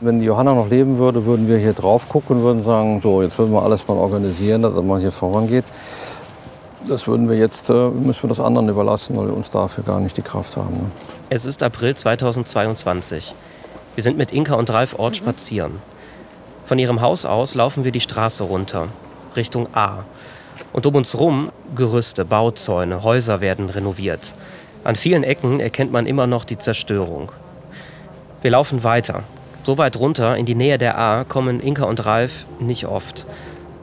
Wenn Johanna noch leben würde, würden wir hier drauf gucken und würden sagen, so, jetzt würden wir alles mal organisieren, dass man hier vorangeht. Das würden wir jetzt, äh, müssen wir das anderen überlassen, weil wir uns dafür gar nicht die Kraft haben. Ne? Es ist April 2022. Wir sind mit Inka und Ralf Ort spazieren. Von ihrem Haus aus laufen wir die Straße runter, Richtung A. Und um uns rum Gerüste, Bauzäune, Häuser werden renoviert. An vielen Ecken erkennt man immer noch die Zerstörung. Wir laufen weiter. So weit runter in die Nähe der A kommen Inka und Ralf nicht oft.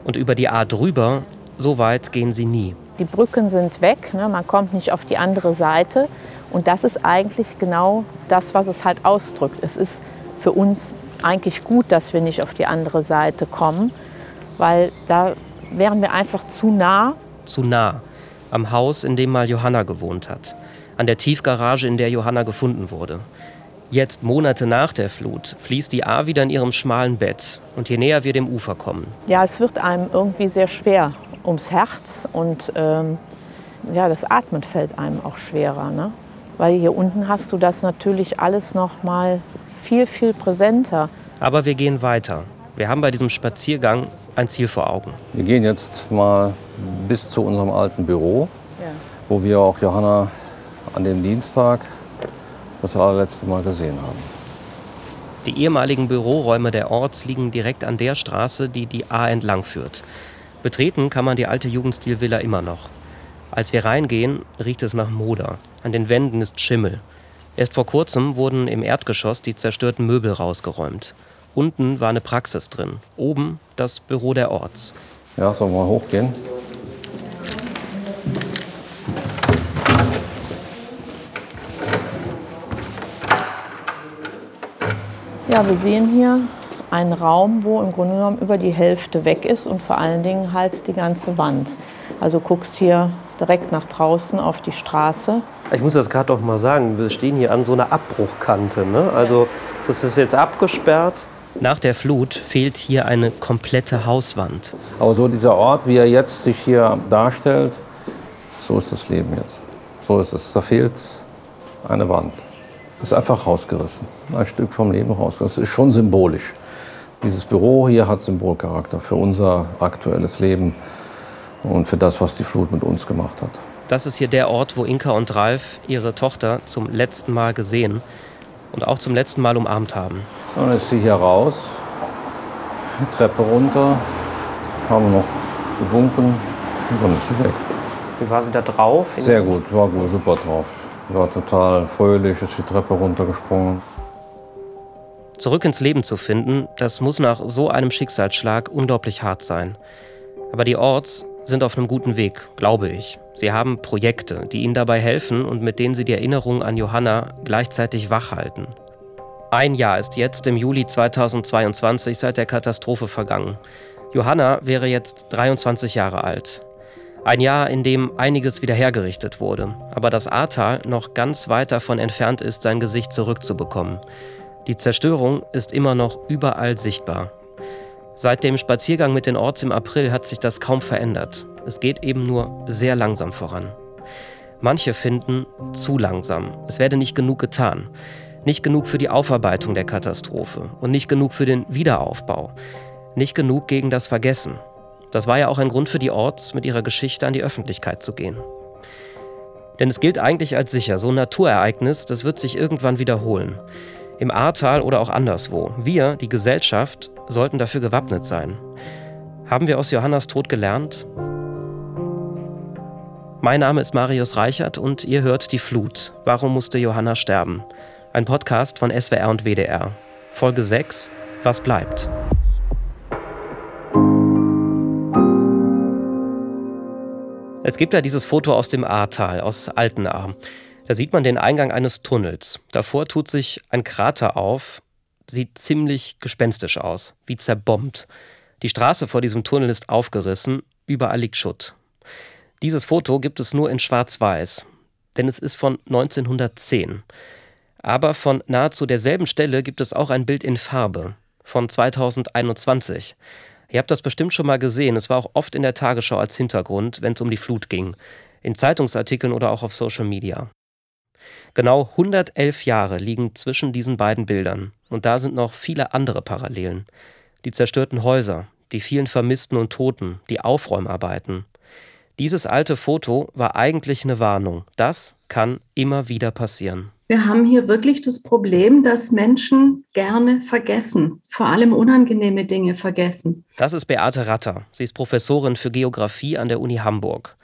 Und über die A drüber, so weit gehen sie nie. Die Brücken sind weg, ne? man kommt nicht auf die andere Seite. Und das ist eigentlich genau das, was es halt ausdrückt. Es ist für uns eigentlich gut, dass wir nicht auf die andere Seite kommen, weil da wären wir einfach zu nah. Zu nah. Am Haus, in dem mal Johanna gewohnt hat. An der Tiefgarage, in der Johanna gefunden wurde. Jetzt, Monate nach der Flut, fließt die A wieder in ihrem schmalen Bett. Und je näher wir dem Ufer kommen. Ja, es wird einem irgendwie sehr schwer ums Herz und ähm, ja, das Atmen fällt einem auch schwerer. Ne? Weil hier unten hast du das natürlich alles noch mal viel, viel präsenter. Aber wir gehen weiter. Wir haben bei diesem Spaziergang ein Ziel vor Augen. Wir gehen jetzt mal bis zu unserem alten Büro, ja. wo wir auch Johanna an dem Dienstag das allerletzte Mal gesehen haben. Die ehemaligen Büroräume der Orts liegen direkt an der Straße, die die A entlang führt. Betreten kann man die alte Jugendstilvilla immer noch. Als wir reingehen, riecht es nach Moder. An den Wänden ist Schimmel. Erst vor kurzem wurden im Erdgeschoss die zerstörten Möbel rausgeräumt. Unten war eine Praxis drin, oben das Büro der Orts. Ja, sollen wir mal hochgehen? Ja, wir sehen hier einen Raum, wo im Grunde genommen über die Hälfte weg ist und vor allen Dingen halt die ganze Wand. Also du guckst hier direkt nach draußen auf die Straße. Ich muss das gerade doch mal sagen, wir stehen hier an so einer Abbruchkante. Ne? Also das ist jetzt abgesperrt. Nach der Flut fehlt hier eine komplette Hauswand. Aber so dieser Ort, wie er jetzt sich hier darstellt, so ist das Leben jetzt. So ist es. Da fehlt eine Wand. Ist einfach rausgerissen. Ein Stück vom Leben rausgerissen. Das ist schon symbolisch. Dieses Büro hier hat Symbolcharakter für unser aktuelles Leben und für das, was die Flut mit uns gemacht hat. Das ist hier der Ort, wo Inka und Ralf ihre Tochter zum letzten Mal gesehen und auch zum letzten Mal umarmt haben. Dann ist sie hier raus, die Treppe runter, haben wir noch gewunken und dann ist sie weg. Wie war sie da drauf? Sehr gut, war gut, super drauf. War total fröhlich, ist die Treppe runtergesprungen. Zurück ins Leben zu finden, das muss nach so einem Schicksalsschlag unglaublich hart sein. Aber die Orts sind auf einem guten Weg, glaube ich. Sie haben Projekte, die ihnen dabei helfen und mit denen sie die Erinnerung an Johanna gleichzeitig wachhalten. Ein Jahr ist jetzt im Juli 2022 seit der Katastrophe vergangen. Johanna wäre jetzt 23 Jahre alt. Ein Jahr, in dem einiges wieder hergerichtet wurde, aber das Ahrtal noch ganz weit davon entfernt ist, sein Gesicht zurückzubekommen. Die Zerstörung ist immer noch überall sichtbar. Seit dem Spaziergang mit den Orts im April hat sich das kaum verändert. Es geht eben nur sehr langsam voran. Manche finden zu langsam. Es werde nicht genug getan. Nicht genug für die Aufarbeitung der Katastrophe und nicht genug für den Wiederaufbau. Nicht genug gegen das Vergessen. Das war ja auch ein Grund für die Orts, mit ihrer Geschichte an die Öffentlichkeit zu gehen. Denn es gilt eigentlich als sicher, so ein Naturereignis, das wird sich irgendwann wiederholen im Ahrtal oder auch anderswo. Wir, die Gesellschaft, sollten dafür gewappnet sein. Haben wir aus Johannas Tod gelernt? Mein Name ist Marius Reichert und ihr hört Die Flut. Warum musste Johanna sterben? Ein Podcast von SWR und WDR. Folge 6. Was bleibt? Es gibt ja dieses Foto aus dem Ahrtal, aus Altenahr. Da sieht man den Eingang eines Tunnels. Davor tut sich ein Krater auf, sieht ziemlich gespenstisch aus, wie zerbombt. Die Straße vor diesem Tunnel ist aufgerissen, überall liegt Schutt. Dieses Foto gibt es nur in Schwarz-Weiß, denn es ist von 1910. Aber von nahezu derselben Stelle gibt es auch ein Bild in Farbe von 2021. Ihr habt das bestimmt schon mal gesehen, es war auch oft in der Tagesschau als Hintergrund, wenn es um die Flut ging, in Zeitungsartikeln oder auch auf Social Media. Genau 111 Jahre liegen zwischen diesen beiden Bildern. Und da sind noch viele andere Parallelen. Die zerstörten Häuser, die vielen Vermissten und Toten, die Aufräumarbeiten. Dieses alte Foto war eigentlich eine Warnung. Das kann immer wieder passieren. Wir haben hier wirklich das Problem, dass Menschen gerne vergessen, vor allem unangenehme Dinge vergessen. Das ist Beate Ratter. Sie ist Professorin für Geografie an der Uni Hamburg.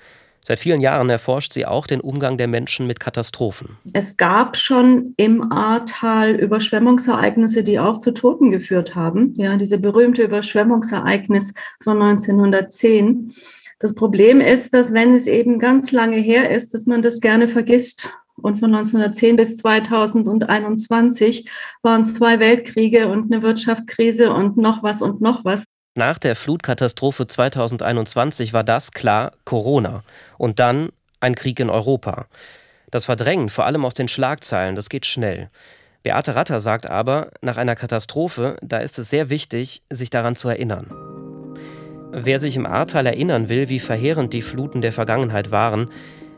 Seit vielen Jahren erforscht sie auch den Umgang der Menschen mit Katastrophen. Es gab schon im Ahrtal Überschwemmungsereignisse, die auch zu Toten geführt haben. Ja, diese berühmte Überschwemmungsereignis von 1910. Das Problem ist, dass wenn es eben ganz lange her ist, dass man das gerne vergisst. Und von 1910 bis 2021 waren zwei Weltkriege und eine Wirtschaftskrise und noch was und noch was. Nach der Flutkatastrophe 2021 war das klar Corona und dann ein Krieg in Europa. Das Verdrängen, vor allem aus den Schlagzeilen, das geht schnell. Beate Ratter sagt aber, nach einer Katastrophe, da ist es sehr wichtig, sich daran zu erinnern. Wer sich im Ahrtal erinnern will, wie verheerend die Fluten der Vergangenheit waren,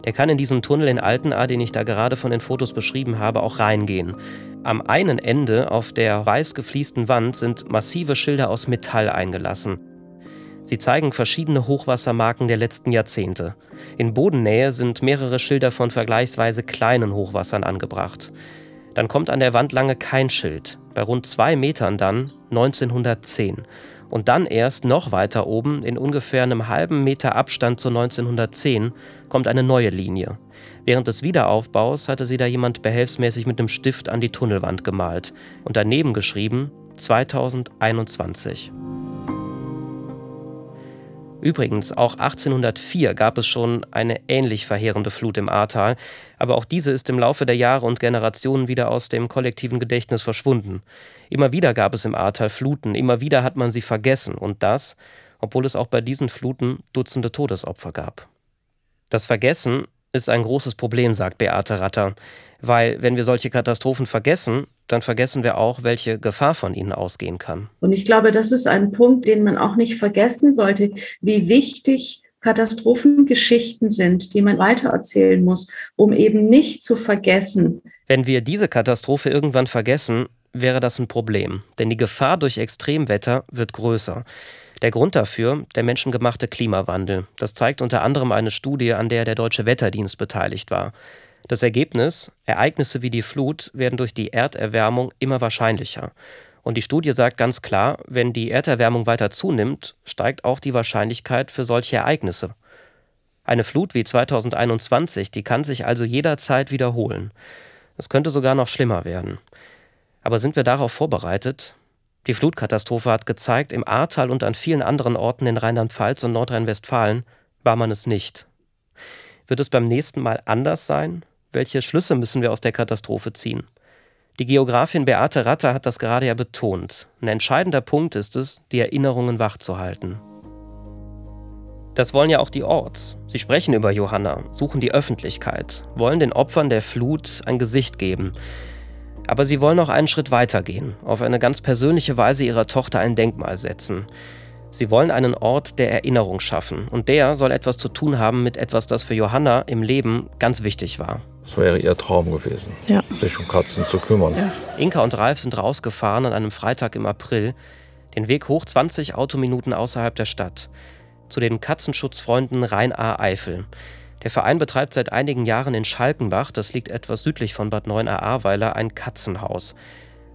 der kann in diesen Tunnel in Altenahr, den ich da gerade von den Fotos beschrieben habe, auch reingehen. Am einen Ende auf der weiß gefliesten Wand sind massive Schilder aus Metall eingelassen. Sie zeigen verschiedene Hochwassermarken der letzten Jahrzehnte. In Bodennähe sind mehrere Schilder von vergleichsweise kleinen Hochwassern angebracht. Dann kommt an der Wand lange kein Schild. Bei rund zwei Metern dann 1910. Und dann erst noch weiter oben, in ungefähr einem halben Meter Abstand zu 1910, kommt eine neue Linie. Während des Wiederaufbaus hatte sie da jemand behelfsmäßig mit einem Stift an die Tunnelwand gemalt und daneben geschrieben 2021. Übrigens, auch 1804 gab es schon eine ähnlich verheerende Flut im Ahrtal, aber auch diese ist im Laufe der Jahre und Generationen wieder aus dem kollektiven Gedächtnis verschwunden. Immer wieder gab es im Ahrtal Fluten, immer wieder hat man sie vergessen und das, obwohl es auch bei diesen Fluten Dutzende Todesopfer gab. Das Vergessen ist ein großes Problem, sagt Beate Ratter, weil wenn wir solche Katastrophen vergessen, dann vergessen wir auch, welche Gefahr von ihnen ausgehen kann. Und ich glaube, das ist ein Punkt, den man auch nicht vergessen sollte, wie wichtig Katastrophengeschichten sind, die man weitererzählen muss, um eben nicht zu vergessen. Wenn wir diese Katastrophe irgendwann vergessen, wäre das ein Problem, denn die Gefahr durch Extremwetter wird größer. Der Grund dafür der menschengemachte Klimawandel. Das zeigt unter anderem eine Studie, an der der Deutsche Wetterdienst beteiligt war. Das Ergebnis, Ereignisse wie die Flut werden durch die Erderwärmung immer wahrscheinlicher. Und die Studie sagt ganz klar, wenn die Erderwärmung weiter zunimmt, steigt auch die Wahrscheinlichkeit für solche Ereignisse. Eine Flut wie 2021, die kann sich also jederzeit wiederholen. Es könnte sogar noch schlimmer werden. Aber sind wir darauf vorbereitet? Die Flutkatastrophe hat gezeigt, im Ahrtal und an vielen anderen Orten in Rheinland-Pfalz und Nordrhein-Westfalen war man es nicht. Wird es beim nächsten Mal anders sein? Welche Schlüsse müssen wir aus der Katastrophe ziehen? Die Geografin Beate Ratter hat das gerade ja betont. Ein entscheidender Punkt ist es, die Erinnerungen wachzuhalten. Das wollen ja auch die Orts. Sie sprechen über Johanna, suchen die Öffentlichkeit, wollen den Opfern der Flut ein Gesicht geben. Aber sie wollen noch einen Schritt weiter gehen, auf eine ganz persönliche Weise ihrer Tochter ein Denkmal setzen. Sie wollen einen Ort der Erinnerung schaffen und der soll etwas zu tun haben mit etwas, das für Johanna im Leben ganz wichtig war. Das wäre ihr Traum gewesen, ja. sich um Katzen zu kümmern. Ja. Inka und Ralf sind rausgefahren an einem Freitag im April, den Weg hoch 20 Autominuten außerhalb der Stadt, zu den Katzenschutzfreunden Rhein-A-Eifel. Der Verein betreibt seit einigen Jahren in Schalkenbach, das liegt etwas südlich von Bad 9a-Ahrweiler, ein Katzenhaus.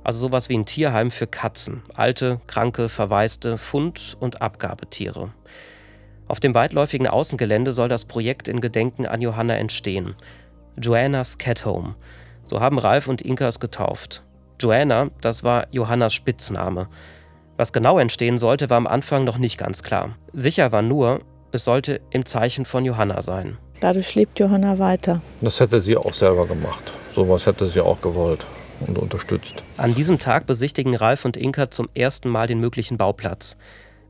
Also sowas wie ein Tierheim für Katzen, alte, kranke, verwaiste Fund- und Abgabetiere. Auf dem weitläufigen Außengelände soll das Projekt in Gedenken an Johanna entstehen. Joannas Cat Home. So haben Ralf und Inka es getauft. Joanna, das war Johannas Spitzname. Was genau entstehen sollte, war am Anfang noch nicht ganz klar. Sicher war nur, es sollte im Zeichen von Johanna sein. Dadurch lebt Johanna weiter. Das hätte sie auch selber gemacht. Sowas hätte sie auch gewollt und unterstützt. An diesem Tag besichtigen Ralf und Inka zum ersten Mal den möglichen Bauplatz.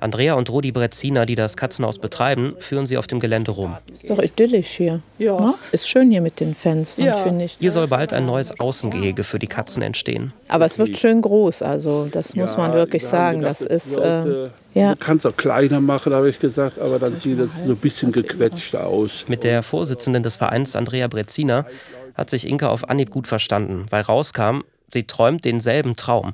Andrea und Rudi Brezina, die das Katzenhaus betreiben, führen sie auf dem Gelände rum. Ist doch idyllisch hier. Ja. Ne? Ist schön hier mit den Fenstern, ja. finde ich. Hier soll bald ein neues Außengehege für die Katzen entstehen. Aber es wird schön groß, also das muss ja, man wirklich sagen. Gedacht, das ist. Äh, ja. Du kannst auch kleiner machen, habe ich gesagt, aber dann sieht das so ein bisschen gequetscht aus. Mit der Vorsitzenden des Vereins, Andrea Brezina, hat sich Inka auf Anhieb gut verstanden, weil rauskam, sie träumt denselben Traum,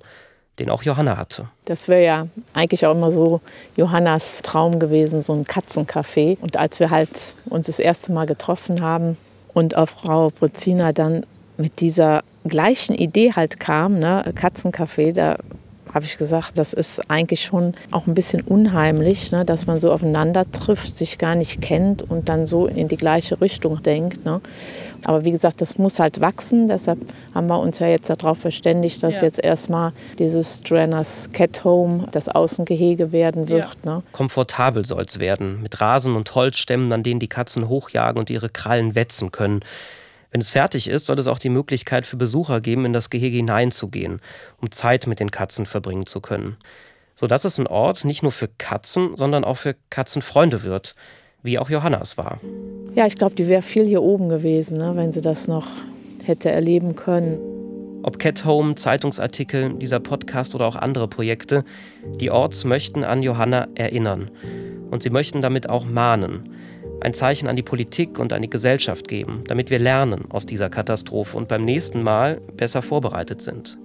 den auch Johanna hatte. Das wäre ja eigentlich auch immer so Johannas Traum gewesen, so ein Katzencafé. Und als wir halt uns das erste Mal getroffen haben und auf Frau Brezina dann mit dieser gleichen Idee halt kam, ne, Katzencafé, da habe ich gesagt, das ist eigentlich schon auch ein bisschen unheimlich, ne, dass man so aufeinander trifft, sich gar nicht kennt und dann so in die gleiche Richtung denkt. Ne. Aber wie gesagt, das muss halt wachsen. Deshalb haben wir uns ja jetzt darauf verständigt, dass ja. jetzt erstmal dieses Joannas Cat Home das Außengehege werden wird. Ja. Ne. Komfortabel soll es werden, mit Rasen und Holzstämmen, an denen die Katzen hochjagen und ihre Krallen wetzen können. Wenn es fertig ist, soll es auch die Möglichkeit für Besucher geben, in das Gehege hineinzugehen, um Zeit mit den Katzen verbringen zu können. Sodass es ein Ort nicht nur für Katzen, sondern auch für Katzenfreunde wird, wie auch Johannas war. Ja, ich glaube, die wäre viel hier oben gewesen, ne, wenn sie das noch hätte erleben können. Ob Cat Home, Zeitungsartikel, dieser Podcast oder auch andere Projekte, die Orts möchten an Johanna erinnern. Und sie möchten damit auch mahnen ein Zeichen an die Politik und an die Gesellschaft geben, damit wir lernen aus dieser Katastrophe und beim nächsten Mal besser vorbereitet sind.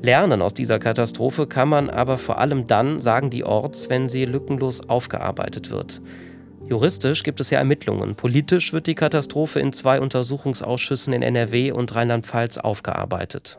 Lernen aus dieser Katastrophe kann man aber vor allem dann, sagen die Orts, wenn sie lückenlos aufgearbeitet wird. Juristisch gibt es ja Ermittlungen. Politisch wird die Katastrophe in zwei Untersuchungsausschüssen in NRW und Rheinland-Pfalz aufgearbeitet.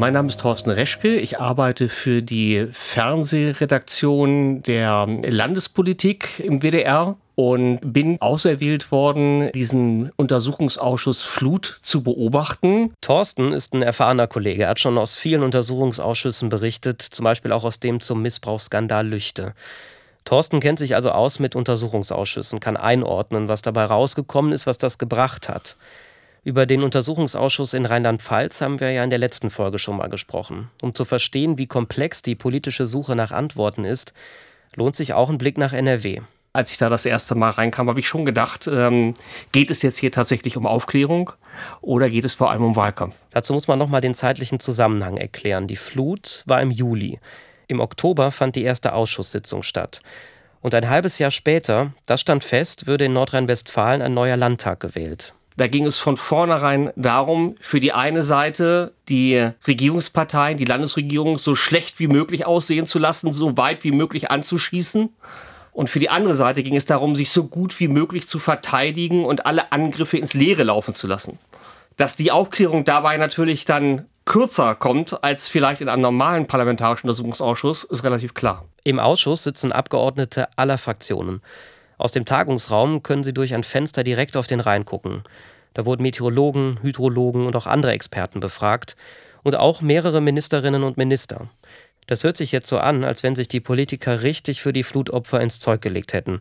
Mein Name ist Thorsten Reschke. Ich arbeite für die Fernsehredaktion der Landespolitik im WDR und bin auserwählt worden, diesen Untersuchungsausschuss Flut zu beobachten. Thorsten ist ein erfahrener Kollege. Er hat schon aus vielen Untersuchungsausschüssen berichtet, zum Beispiel auch aus dem zum Missbrauchsskandal Lüchte. Thorsten kennt sich also aus mit Untersuchungsausschüssen, kann einordnen, was dabei rausgekommen ist, was das gebracht hat. Über den Untersuchungsausschuss in Rheinland-Pfalz haben wir ja in der letzten Folge schon mal gesprochen. Um zu verstehen, wie komplex die politische Suche nach Antworten ist, lohnt sich auch ein Blick nach NRW. Als ich da das erste Mal reinkam, habe ich schon gedacht, ähm, geht es jetzt hier tatsächlich um Aufklärung oder geht es vor allem um Wahlkampf? Dazu muss man nochmal den zeitlichen Zusammenhang erklären. Die Flut war im Juli. Im Oktober fand die erste Ausschusssitzung statt. Und ein halbes Jahr später, das stand fest, würde in Nordrhein-Westfalen ein neuer Landtag gewählt. Da ging es von vornherein darum, für die eine Seite die Regierungsparteien, die Landesregierung so schlecht wie möglich aussehen zu lassen, so weit wie möglich anzuschießen. Und für die andere Seite ging es darum, sich so gut wie möglich zu verteidigen und alle Angriffe ins Leere laufen zu lassen. Dass die Aufklärung dabei natürlich dann kürzer kommt als vielleicht in einem normalen parlamentarischen Untersuchungsausschuss, ist relativ klar. Im Ausschuss sitzen Abgeordnete aller Fraktionen. Aus dem Tagungsraum können Sie durch ein Fenster direkt auf den Rhein gucken. Da wurden Meteorologen, Hydrologen und auch andere Experten befragt und auch mehrere Ministerinnen und Minister. Das hört sich jetzt so an, als wenn sich die Politiker richtig für die Flutopfer ins Zeug gelegt hätten.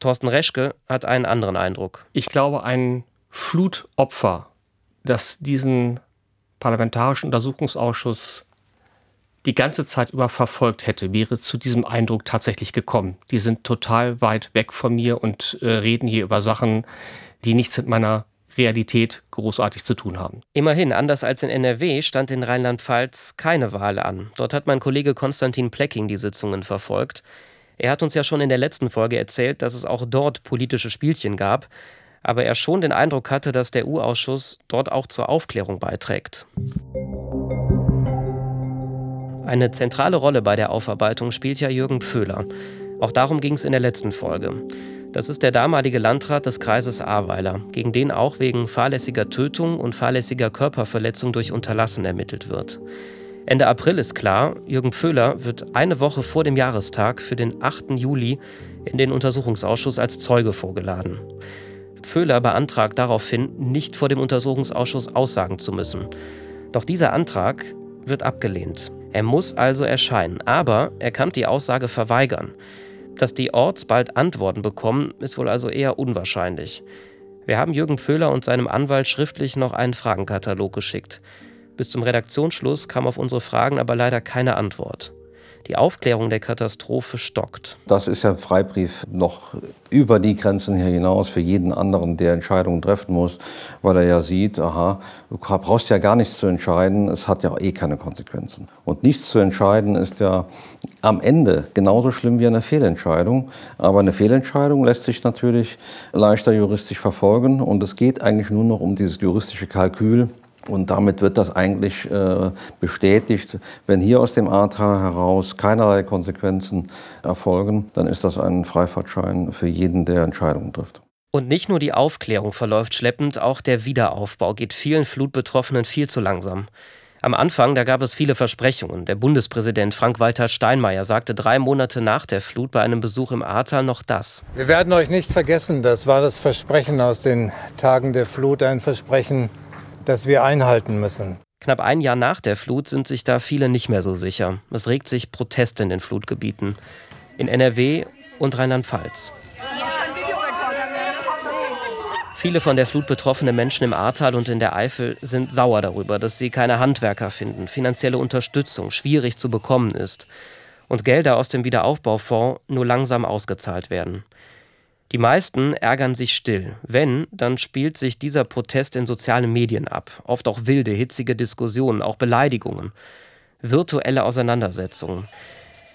Thorsten Reschke hat einen anderen Eindruck. Ich glaube, ein Flutopfer, das diesen Parlamentarischen Untersuchungsausschuss die ganze Zeit über verfolgt hätte, wäre zu diesem Eindruck tatsächlich gekommen. Die sind total weit weg von mir und äh, reden hier über Sachen, die nichts mit meiner Realität großartig zu tun haben. Immerhin, anders als in NRW, stand in Rheinland-Pfalz keine Wahl an. Dort hat mein Kollege Konstantin Plecking die Sitzungen verfolgt. Er hat uns ja schon in der letzten Folge erzählt, dass es auch dort politische Spielchen gab, aber er schon den Eindruck hatte, dass der U-Ausschuss dort auch zur Aufklärung beiträgt. Eine zentrale Rolle bei der Aufarbeitung spielt ja Jürgen Pföhler. Auch darum ging es in der letzten Folge. Das ist der damalige Landrat des Kreises Ahrweiler, gegen den auch wegen fahrlässiger Tötung und fahrlässiger Körperverletzung durch Unterlassen ermittelt wird. Ende April ist klar, Jürgen Pföhler wird eine Woche vor dem Jahrestag für den 8. Juli in den Untersuchungsausschuss als Zeuge vorgeladen. Pföhler beantragt daraufhin, nicht vor dem Untersuchungsausschuss aussagen zu müssen. Doch dieser Antrag wird abgelehnt. Er muss also erscheinen, aber er kann die Aussage verweigern. Dass die Orts bald Antworten bekommen, ist wohl also eher unwahrscheinlich. Wir haben Jürgen Föhler und seinem Anwalt schriftlich noch einen Fragenkatalog geschickt. Bis zum Redaktionsschluss kam auf unsere Fragen aber leider keine Antwort. Die Aufklärung der Katastrophe stockt. Das ist ja ein Freibrief noch über die Grenzen hier hinaus für jeden anderen, der Entscheidungen treffen muss, weil er ja sieht, aha, du brauchst ja gar nichts zu entscheiden, es hat ja eh keine Konsequenzen. Und nichts zu entscheiden ist ja am Ende genauso schlimm wie eine Fehlentscheidung. Aber eine Fehlentscheidung lässt sich natürlich leichter juristisch verfolgen und es geht eigentlich nur noch um dieses juristische Kalkül, und damit wird das eigentlich äh, bestätigt. Wenn hier aus dem Ahrtal heraus keinerlei Konsequenzen erfolgen, dann ist das ein Freifahrtschein für jeden, der Entscheidungen trifft. Und nicht nur die Aufklärung verläuft schleppend, auch der Wiederaufbau geht vielen Flutbetroffenen viel zu langsam. Am Anfang, da gab es viele Versprechungen. Der Bundespräsident Frank-Walter Steinmeier sagte drei Monate nach der Flut bei einem Besuch im Ahrtal noch das. Wir werden euch nicht vergessen, das war das Versprechen aus den Tagen der Flut, ein Versprechen, das wir einhalten müssen. Knapp ein Jahr nach der Flut sind sich da viele nicht mehr so sicher. Es regt sich Protest in den Flutgebieten. In NRW und Rheinland-Pfalz. Viele von der Flut betroffene Menschen im Ahrtal und in der Eifel sind sauer darüber, dass sie keine Handwerker finden, finanzielle Unterstützung schwierig zu bekommen ist und Gelder aus dem Wiederaufbaufonds nur langsam ausgezahlt werden. Die meisten ärgern sich still. Wenn, dann spielt sich dieser Protest in sozialen Medien ab. Oft auch wilde, hitzige Diskussionen, auch Beleidigungen, virtuelle Auseinandersetzungen.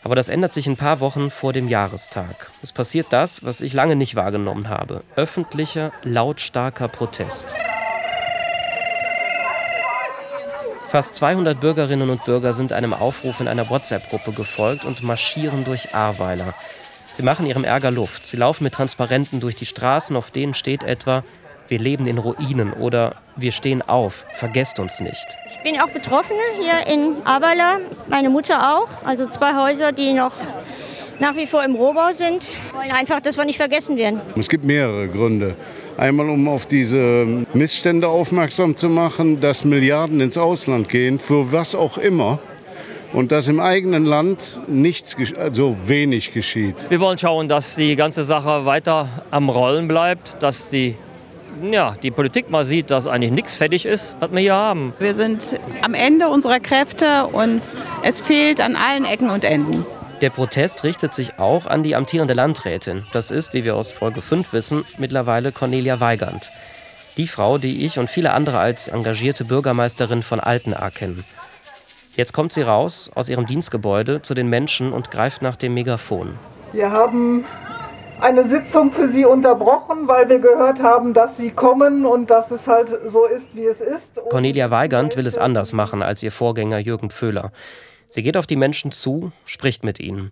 Aber das ändert sich ein paar Wochen vor dem Jahrestag. Es passiert das, was ich lange nicht wahrgenommen habe. Öffentlicher, lautstarker Protest. Fast 200 Bürgerinnen und Bürger sind einem Aufruf in einer WhatsApp-Gruppe gefolgt und marschieren durch Ahrweiler. Sie machen ihrem Ärger Luft. Sie laufen mit Transparenten durch die Straßen, auf denen steht etwa, wir leben in Ruinen oder wir stehen auf, vergesst uns nicht. Ich bin auch Betroffene hier in Aberla, meine Mutter auch. Also zwei Häuser, die noch nach wie vor im Rohbau sind. Wir wollen einfach, dass wir nicht vergessen werden. Es gibt mehrere Gründe. Einmal, um auf diese Missstände aufmerksam zu machen, dass Milliarden ins Ausland gehen, für was auch immer und dass im eigenen Land nichts, also wenig geschieht. Wir wollen schauen, dass die ganze Sache weiter am Rollen bleibt, dass die ja, die Politik mal sieht, dass eigentlich nichts fertig ist, was wir hier haben. Wir sind am Ende unserer Kräfte und es fehlt an allen Ecken und Enden. Der Protest richtet sich auch an die amtierende Landrätin. Das ist, wie wir aus Folge 5 wissen, mittlerweile Cornelia Weigand. Die Frau, die ich und viele andere als engagierte Bürgermeisterin von Altenahr kennen. Jetzt kommt sie raus aus ihrem Dienstgebäude zu den Menschen und greift nach dem Megafon. Wir haben eine Sitzung für Sie unterbrochen, weil wir gehört haben, dass Sie kommen und dass es halt so ist, wie es ist. Und Cornelia Weigand will es anders machen als ihr Vorgänger Jürgen Pföhler. Sie geht auf die Menschen zu, spricht mit ihnen.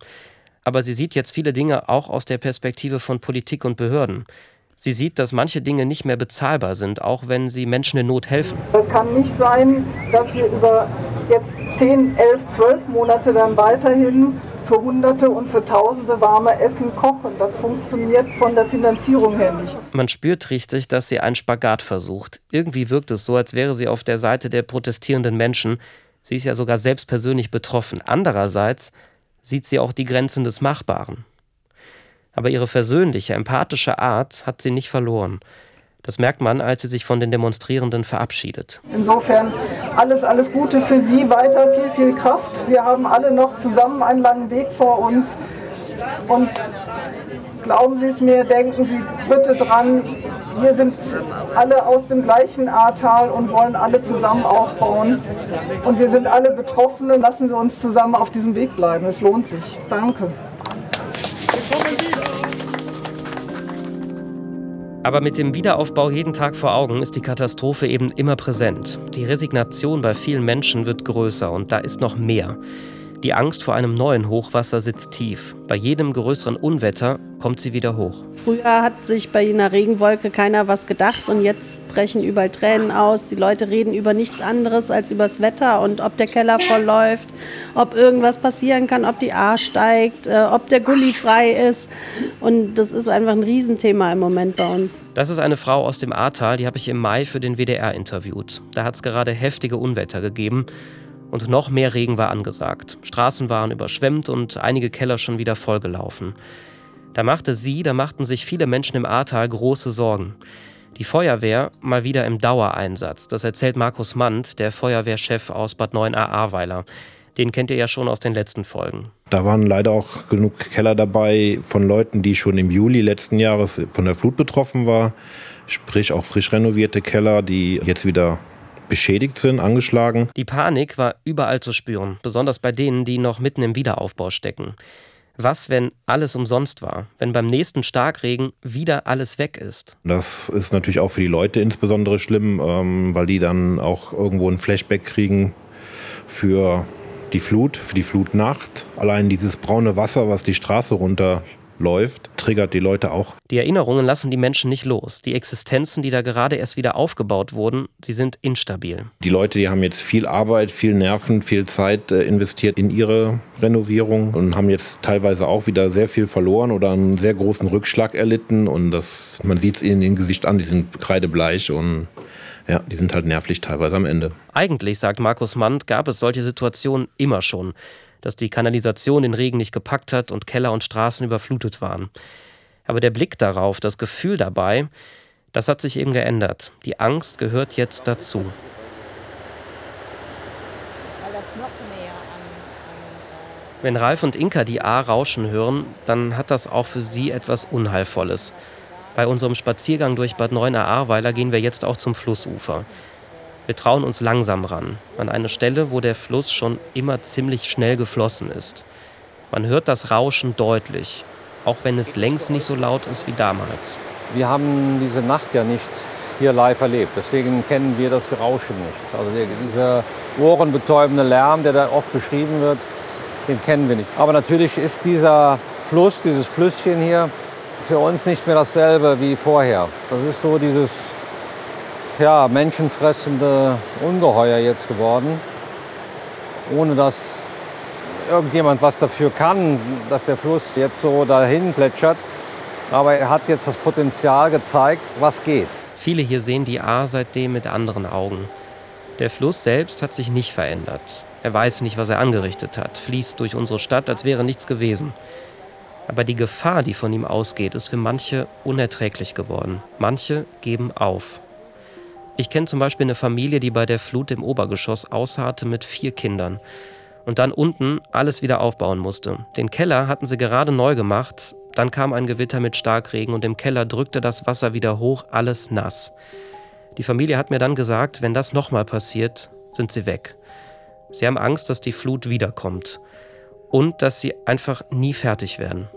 Aber sie sieht jetzt viele Dinge auch aus der Perspektive von Politik und Behörden. Sie sieht, dass manche Dinge nicht mehr bezahlbar sind, auch wenn sie Menschen in Not helfen. Es kann nicht sein, dass wir über jetzt 10, 11, 12 Monate dann weiterhin für Hunderte und für Tausende warme Essen kochen. Das funktioniert von der Finanzierung her nicht. Man spürt richtig, dass sie einen Spagat versucht. Irgendwie wirkt es so, als wäre sie auf der Seite der protestierenden Menschen. Sie ist ja sogar selbst persönlich betroffen. Andererseits sieht sie auch die Grenzen des Machbaren. Aber ihre versöhnliche, empathische Art hat sie nicht verloren. Das merkt man, als sie sich von den Demonstrierenden verabschiedet. Insofern alles, alles Gute für Sie, weiter viel, viel Kraft. Wir haben alle noch zusammen einen langen Weg vor uns. Und glauben Sie es mir, denken Sie bitte dran, wir sind alle aus dem gleichen Ahrtal und wollen alle zusammen aufbauen. Und wir sind alle Betroffene. Lassen Sie uns zusammen auf diesem Weg bleiben. Es lohnt sich. Danke. Aber mit dem Wiederaufbau jeden Tag vor Augen ist die Katastrophe eben immer präsent. Die Resignation bei vielen Menschen wird größer und da ist noch mehr. Die Angst vor einem neuen Hochwasser sitzt tief. Bei jedem größeren Unwetter kommt sie wieder hoch. Früher hat sich bei einer Regenwolke keiner was gedacht und jetzt brechen überall Tränen aus. Die Leute reden über nichts anderes als über das Wetter und ob der Keller vollläuft, ob irgendwas passieren kann, ob die A steigt, äh, ob der Gully frei ist. Und das ist einfach ein Riesenthema im Moment bei uns. Das ist eine Frau aus dem Ahrtal, die habe ich im Mai für den WDR interviewt. Da hat es gerade heftige Unwetter gegeben und noch mehr Regen war angesagt. Straßen waren überschwemmt und einige Keller schon wieder vollgelaufen. Da machte sie, da machten sich viele Menschen im Ahrtal große Sorgen. Die Feuerwehr mal wieder im Dauereinsatz. Das erzählt Markus Mand, der Feuerwehrchef aus Bad 9a Ahrweiler. Den kennt ihr ja schon aus den letzten Folgen. Da waren leider auch genug Keller dabei von Leuten, die schon im Juli letzten Jahres von der Flut betroffen waren. Sprich auch frisch renovierte Keller, die jetzt wieder beschädigt sind, angeschlagen. Die Panik war überall zu spüren, besonders bei denen, die noch mitten im Wiederaufbau stecken. Was, wenn alles umsonst war? Wenn beim nächsten Starkregen wieder alles weg ist? Das ist natürlich auch für die Leute insbesondere schlimm, ähm, weil die dann auch irgendwo ein Flashback kriegen für die Flut, für die Flutnacht. Allein dieses braune Wasser, was die Straße runterläuft, triggert die Leute auch. Die Erinnerungen lassen die Menschen nicht los. Die Existenzen, die da gerade erst wieder aufgebaut wurden, sie sind instabil. Die Leute, die haben jetzt viel Arbeit, viel Nerven, viel Zeit äh, investiert in ihre Renovierung und haben jetzt teilweise auch wieder sehr viel verloren oder einen sehr großen Rückschlag erlitten. Und das, man sieht es ihnen im Gesicht an, die sind kreidebleich und ja, die sind halt nervlich teilweise am Ende. Eigentlich, sagt Markus Mand, gab es solche Situationen immer schon, dass die Kanalisation den Regen nicht gepackt hat und Keller und Straßen überflutet waren. Aber der Blick darauf, das Gefühl dabei, das hat sich eben geändert. Die Angst gehört jetzt dazu. Wenn Ralf und Inka die A rauschen hören, dann hat das auch für sie etwas Unheilvolles. Bei unserem Spaziergang durch Bad Neuenahr-Ahrweiler gehen wir jetzt auch zum Flussufer. Wir trauen uns langsam ran, an eine Stelle, wo der Fluss schon immer ziemlich schnell geflossen ist. Man hört das Rauschen deutlich, auch wenn es längst nicht so laut ist wie damals. Wir haben diese Nacht ja nicht hier live erlebt, deswegen kennen wir das Gerauschen nicht. Also dieser ohrenbetäubende Lärm, der da oft beschrieben wird, den kennen wir nicht. Aber natürlich ist dieser Fluss, dieses Flüsschen hier, für uns nicht mehr dasselbe wie vorher. Das ist so dieses ja, menschenfressende Ungeheuer jetzt geworden, ohne dass irgendjemand was dafür kann, dass der Fluss jetzt so dahin plätschert. Aber er hat jetzt das Potenzial gezeigt, was geht. Viele hier sehen die A seitdem mit anderen Augen. Der Fluss selbst hat sich nicht verändert. Er weiß nicht, was er angerichtet hat, fließt durch unsere Stadt, als wäre nichts gewesen. Aber die Gefahr, die von ihm ausgeht, ist für manche unerträglich geworden. Manche geben auf. Ich kenne zum Beispiel eine Familie, die bei der Flut im Obergeschoss ausharrte mit vier Kindern und dann unten alles wieder aufbauen musste. Den Keller hatten sie gerade neu gemacht, dann kam ein Gewitter mit Starkregen und im Keller drückte das Wasser wieder hoch, alles nass. Die Familie hat mir dann gesagt, wenn das nochmal passiert, sind sie weg. Sie haben Angst, dass die Flut wiederkommt und dass sie einfach nie fertig werden.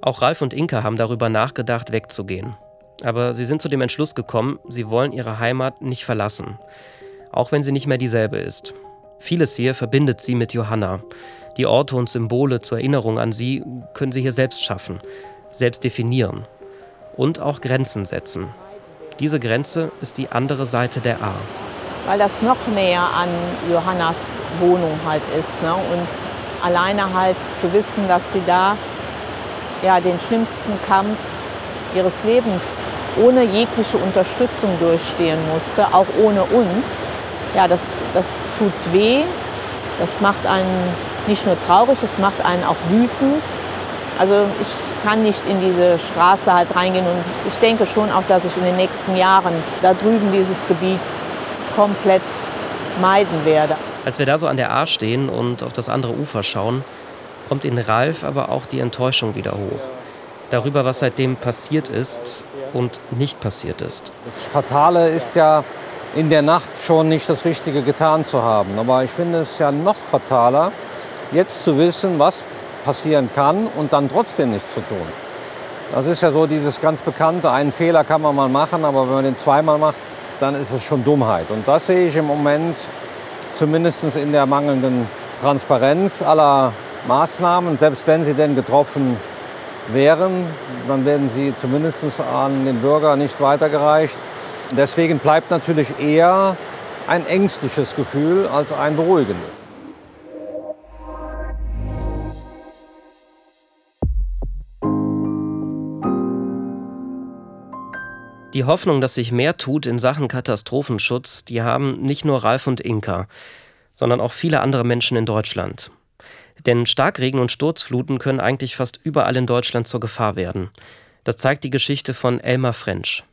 Auch Ralf und Inka haben darüber nachgedacht, wegzugehen. Aber sie sind zu dem Entschluss gekommen, sie wollen ihre Heimat nicht verlassen, auch wenn sie nicht mehr dieselbe ist. Vieles hier verbindet sie mit Johanna. Die Orte und Symbole zur Erinnerung an sie können sie hier selbst schaffen, selbst definieren und auch Grenzen setzen. Diese Grenze ist die andere Seite der A. Weil das noch näher an Johannas Wohnung halt ist. Ne? Und alleine halt zu wissen, dass sie da ja, den schlimmsten Kampf ihres Lebens ohne jegliche Unterstützung durchstehen musste, auch ohne uns. Ja, das, das tut weh, das macht einen nicht nur traurig, es macht einen auch wütend. Also ich kann nicht in diese Straße halt reingehen und ich denke schon auch, dass ich in den nächsten Jahren da drüben dieses Gebiet komplett meiden werde. Als wir da so an der A stehen und auf das andere Ufer schauen, kommt in Ralf aber auch die Enttäuschung wieder hoch. Darüber, was seitdem passiert ist und nicht passiert ist. Das Fatale ist ja, in der Nacht schon nicht das Richtige getan zu haben. Aber ich finde es ja noch fataler, jetzt zu wissen, was passieren kann und dann trotzdem nichts zu tun. Das ist ja so dieses ganz bekannte, einen Fehler kann man mal machen, aber wenn man den zweimal macht, dann ist es schon Dummheit. Und das sehe ich im Moment zumindest in der mangelnden Transparenz aller Maßnahmen. Selbst wenn sie denn getroffen wären, dann werden sie zumindest an den Bürger nicht weitergereicht. Deswegen bleibt natürlich eher ein ängstliches Gefühl als ein beruhigendes. Die Hoffnung, dass sich mehr tut in Sachen Katastrophenschutz, die haben nicht nur Ralf und Inka, sondern auch viele andere Menschen in Deutschland. Denn Starkregen und Sturzfluten können eigentlich fast überall in Deutschland zur Gefahr werden. Das zeigt die Geschichte von Elmar French.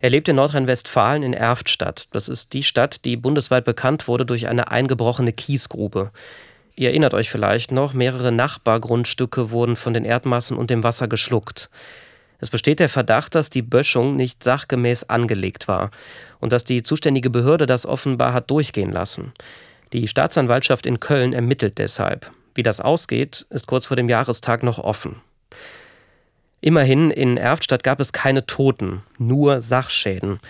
Er lebt in Nordrhein-Westfalen in Erftstadt. Das ist die Stadt, die bundesweit bekannt wurde durch eine eingebrochene Kiesgrube. Ihr erinnert euch vielleicht noch, mehrere Nachbargrundstücke wurden von den Erdmassen und dem Wasser geschluckt. Es besteht der Verdacht, dass die Böschung nicht sachgemäß angelegt war und dass die zuständige Behörde das offenbar hat durchgehen lassen. Die Staatsanwaltschaft in Köln ermittelt deshalb. Wie das ausgeht, ist kurz vor dem Jahrestag noch offen. Immerhin, in Erftstadt gab es keine Toten, nur Sachschäden.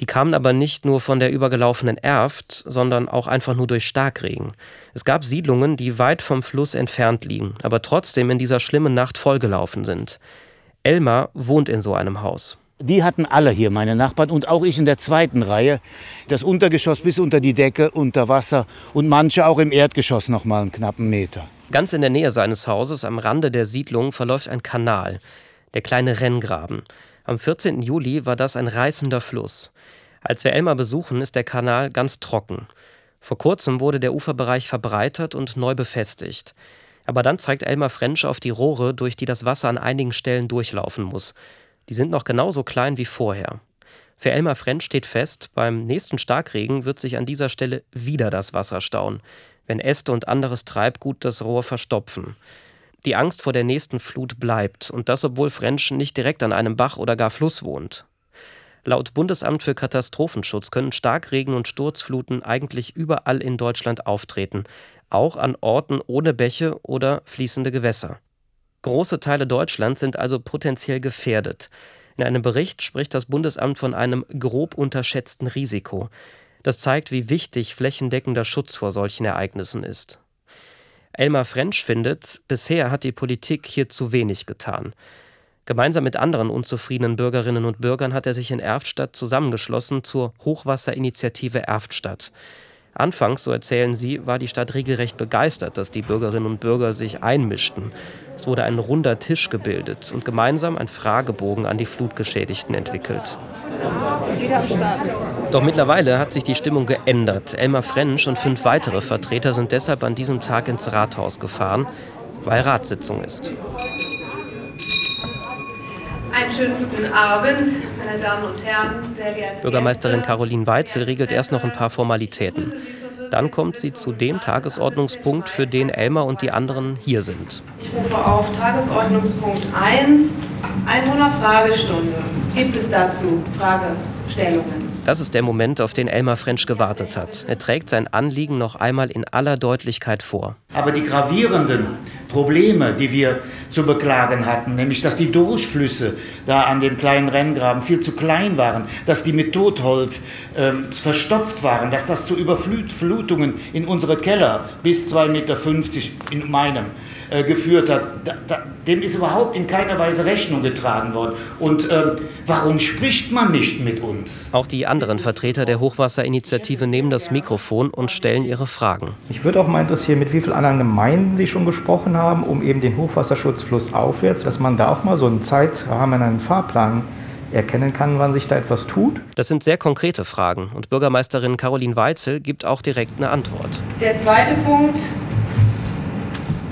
Die kamen aber nicht nur von der übergelaufenen Erft, sondern auch einfach nur durch Starkregen. Es gab Siedlungen, die weit vom Fluss entfernt liegen, aber trotzdem in dieser schlimmen Nacht vollgelaufen sind. Elmar wohnt in so einem Haus. Die hatten alle hier, meine Nachbarn, und auch ich in der zweiten Reihe. Das Untergeschoss bis unter die Decke unter Wasser und manche auch im Erdgeschoss noch mal einen knappen Meter. Ganz in der Nähe seines Hauses, am Rande der Siedlung, verläuft ein Kanal, der kleine Renngraben. Am 14. Juli war das ein reißender Fluss. Als wir Elmar besuchen, ist der Kanal ganz trocken. Vor kurzem wurde der Uferbereich verbreitert und neu befestigt. Aber dann zeigt Elmar French auf die Rohre, durch die das Wasser an einigen Stellen durchlaufen muss. Die sind noch genauso klein wie vorher. Für Elmar French steht fest, beim nächsten Starkregen wird sich an dieser Stelle wieder das Wasser stauen, wenn Äste und anderes Treibgut das Rohr verstopfen. Die Angst vor der nächsten Flut bleibt, und das obwohl French nicht direkt an einem Bach oder gar Fluss wohnt. Laut Bundesamt für Katastrophenschutz können Starkregen und Sturzfluten eigentlich überall in Deutschland auftreten, auch an Orten ohne Bäche oder fließende Gewässer. Große Teile Deutschlands sind also potenziell gefährdet. In einem Bericht spricht das Bundesamt von einem grob unterschätzten Risiko. Das zeigt, wie wichtig flächendeckender Schutz vor solchen Ereignissen ist. Elmar French findet, bisher hat die Politik hier zu wenig getan. Gemeinsam mit anderen unzufriedenen Bürgerinnen und Bürgern hat er sich in Erftstadt zusammengeschlossen zur Hochwasserinitiative Erftstadt. Anfangs, so erzählen sie, war die Stadt regelrecht begeistert, dass die Bürgerinnen und Bürger sich einmischten. Es wurde ein runder Tisch gebildet und gemeinsam ein Fragebogen an die Flutgeschädigten entwickelt. Doch mittlerweile hat sich die Stimmung geändert. Elmar French und fünf weitere Vertreter sind deshalb an diesem Tag ins Rathaus gefahren, weil Ratssitzung ist. Einen schönen guten Abend, meine Damen und Herren, sehr geehrte Bürgermeisterin Caroline Weitzel regelt erst noch ein paar Formalitäten. Dann kommt sie zu dem Tagesordnungspunkt, für den Elmar und die anderen hier sind. Ich rufe auf Tagesordnungspunkt 1, Einwohnerfragestunde. Gibt es dazu Fragestellungen? Das ist der Moment, auf den Elmar French gewartet hat. Er trägt sein Anliegen noch einmal in aller Deutlichkeit vor. Aber die gravierenden Probleme, die wir zu beklagen hatten, nämlich dass die Durchflüsse da an dem kleinen Renngraben viel zu klein waren, dass die mit Totholz ähm, verstopft waren, dass das zu Überflutungen in unsere Keller bis 2,50 Meter in meinem äh, geführt hat, da, da, dem ist überhaupt in keiner Weise Rechnung getragen worden. Und äh, warum spricht man nicht mit uns? Auch die anderen Vertreter der Hochwasserinitiative nehmen das Mikrofon und stellen ihre Fragen. Mich würde auch mal interessieren, mit wie vielen anderen Gemeinden Sie schon gesprochen haben, um eben den Hochwasserschutz flussaufwärts, dass man da auch mal so einen Zeitrahmen, einen Fahrplan erkennen kann, wann sich da etwas tut? Das sind sehr konkrete Fragen und Bürgermeisterin Caroline Weitzel gibt auch direkt eine Antwort. Der zweite Punkt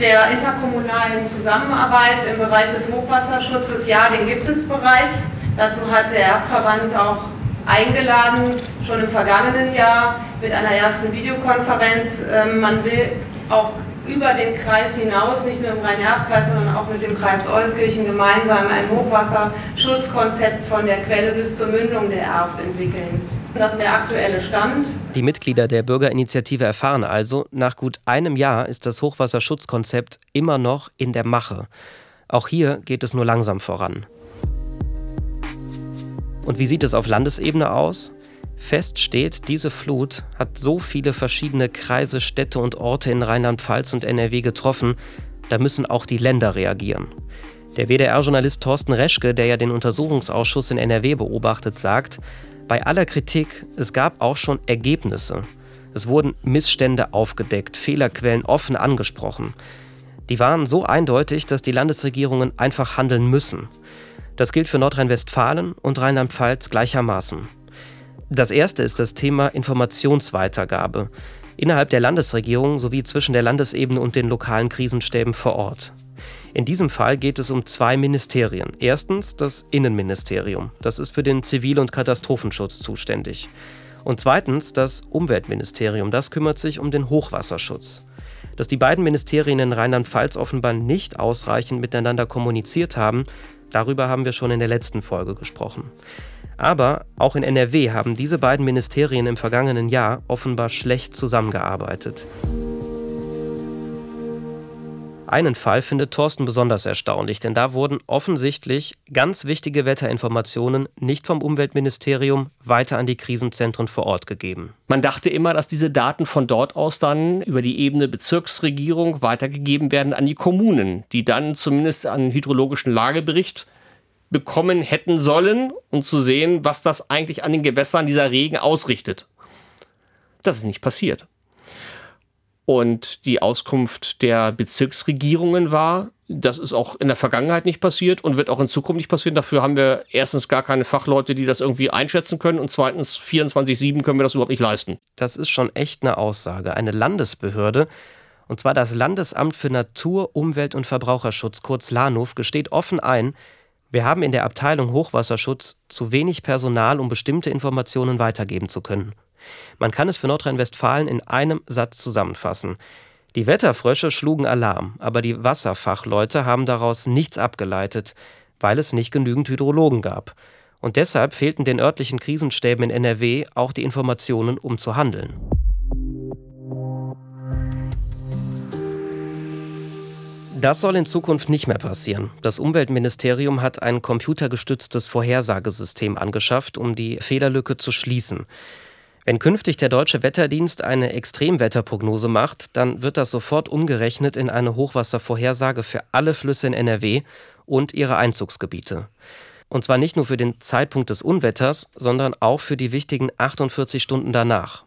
der interkommunalen Zusammenarbeit im Bereich des Hochwasserschutzes, ja, den gibt es bereits. Dazu hat der Verband auch eingeladen, schon im vergangenen Jahr mit einer ersten Videokonferenz. Ähm, man will auch über den Kreis hinaus, nicht nur im Rhein-Erft-Kreis, sondern auch mit dem Kreis Euskirchen gemeinsam ein Hochwasserschutzkonzept von der Quelle bis zur Mündung der Erft entwickeln. Das ist der aktuelle Stand. Die Mitglieder der Bürgerinitiative erfahren also, nach gut einem Jahr ist das Hochwasserschutzkonzept immer noch in der Mache. Auch hier geht es nur langsam voran. Und wie sieht es auf Landesebene aus? Fest steht, diese Flut hat so viele verschiedene Kreise, Städte und Orte in Rheinland-Pfalz und NRW getroffen, da müssen auch die Länder reagieren. Der WDR-Journalist Thorsten Reschke, der ja den Untersuchungsausschuss in NRW beobachtet, sagt, bei aller Kritik, es gab auch schon Ergebnisse. Es wurden Missstände aufgedeckt, Fehlerquellen offen angesprochen. Die waren so eindeutig, dass die Landesregierungen einfach handeln müssen. Das gilt für Nordrhein-Westfalen und Rheinland-Pfalz gleichermaßen. Das erste ist das Thema Informationsweitergabe innerhalb der Landesregierung sowie zwischen der Landesebene und den lokalen Krisenstäben vor Ort. In diesem Fall geht es um zwei Ministerien. Erstens das Innenministerium. Das ist für den Zivil- und Katastrophenschutz zuständig. Und zweitens das Umweltministerium. Das kümmert sich um den Hochwasserschutz. Dass die beiden Ministerien in Rheinland-Pfalz offenbar nicht ausreichend miteinander kommuniziert haben, darüber haben wir schon in der letzten Folge gesprochen. Aber auch in NRW haben diese beiden Ministerien im vergangenen Jahr offenbar schlecht zusammengearbeitet. Einen Fall findet Thorsten besonders erstaunlich, denn da wurden offensichtlich ganz wichtige Wetterinformationen nicht vom Umweltministerium weiter an die Krisenzentren vor Ort gegeben. Man dachte immer, dass diese Daten von dort aus dann über die Ebene Bezirksregierung weitergegeben werden an die Kommunen, die dann zumindest einen hydrologischen Lagebericht bekommen hätten sollen, um zu sehen, was das eigentlich an den Gewässern dieser Regen ausrichtet. Das ist nicht passiert. Und die Auskunft der Bezirksregierungen war, das ist auch in der Vergangenheit nicht passiert und wird auch in Zukunft nicht passieren. Dafür haben wir erstens gar keine Fachleute, die das irgendwie einschätzen können und zweitens 24-7 können wir das überhaupt nicht leisten. Das ist schon echt eine Aussage. Eine Landesbehörde, und zwar das Landesamt für Natur, Umwelt und Verbraucherschutz, kurz LANUF, gesteht offen ein, wir haben in der Abteilung Hochwasserschutz zu wenig Personal, um bestimmte Informationen weitergeben zu können. Man kann es für Nordrhein-Westfalen in einem Satz zusammenfassen. Die Wetterfrösche schlugen Alarm, aber die Wasserfachleute haben daraus nichts abgeleitet, weil es nicht genügend Hydrologen gab. Und deshalb fehlten den örtlichen Krisenstäben in NRW auch die Informationen, um zu handeln. Das soll in Zukunft nicht mehr passieren. Das Umweltministerium hat ein computergestütztes Vorhersagesystem angeschafft, um die Fehlerlücke zu schließen. Wenn künftig der Deutsche Wetterdienst eine Extremwetterprognose macht, dann wird das sofort umgerechnet in eine Hochwasservorhersage für alle Flüsse in NRW und ihre Einzugsgebiete. Und zwar nicht nur für den Zeitpunkt des Unwetters, sondern auch für die wichtigen 48 Stunden danach.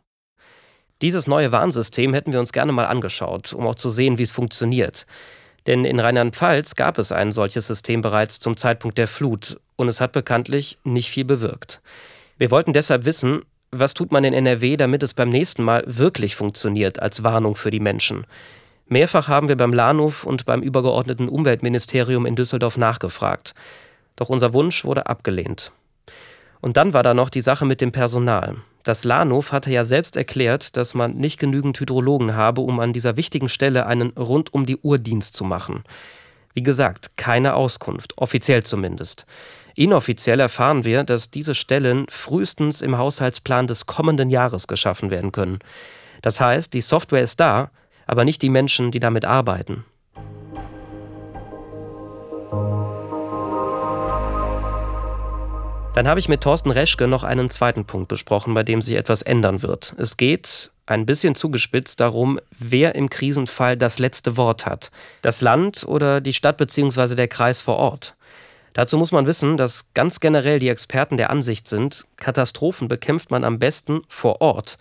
Dieses neue Warnsystem hätten wir uns gerne mal angeschaut, um auch zu sehen, wie es funktioniert. Denn in Rheinland-Pfalz gab es ein solches System bereits zum Zeitpunkt der Flut und es hat bekanntlich nicht viel bewirkt. Wir wollten deshalb wissen, was tut man in NRW, damit es beim nächsten Mal wirklich funktioniert als Warnung für die Menschen? Mehrfach haben wir beim Lahnhof und beim übergeordneten Umweltministerium in Düsseldorf nachgefragt. Doch unser Wunsch wurde abgelehnt. Und dann war da noch die Sache mit dem Personal. Das Lahnhof hatte ja selbst erklärt, dass man nicht genügend Hydrologen habe, um an dieser wichtigen Stelle einen rund um die Uhr Dienst zu machen. Wie gesagt, keine Auskunft, offiziell zumindest. Inoffiziell erfahren wir, dass diese Stellen frühestens im Haushaltsplan des kommenden Jahres geschaffen werden können. Das heißt, die Software ist da, aber nicht die Menschen, die damit arbeiten. Dann habe ich mit Thorsten Reschke noch einen zweiten Punkt besprochen, bei dem sich etwas ändern wird. Es geht, ein bisschen zugespitzt, darum, wer im Krisenfall das letzte Wort hat. Das Land oder die Stadt bzw. der Kreis vor Ort. Dazu muss man wissen, dass ganz generell die Experten der Ansicht sind, Katastrophen bekämpft man am besten vor Ort,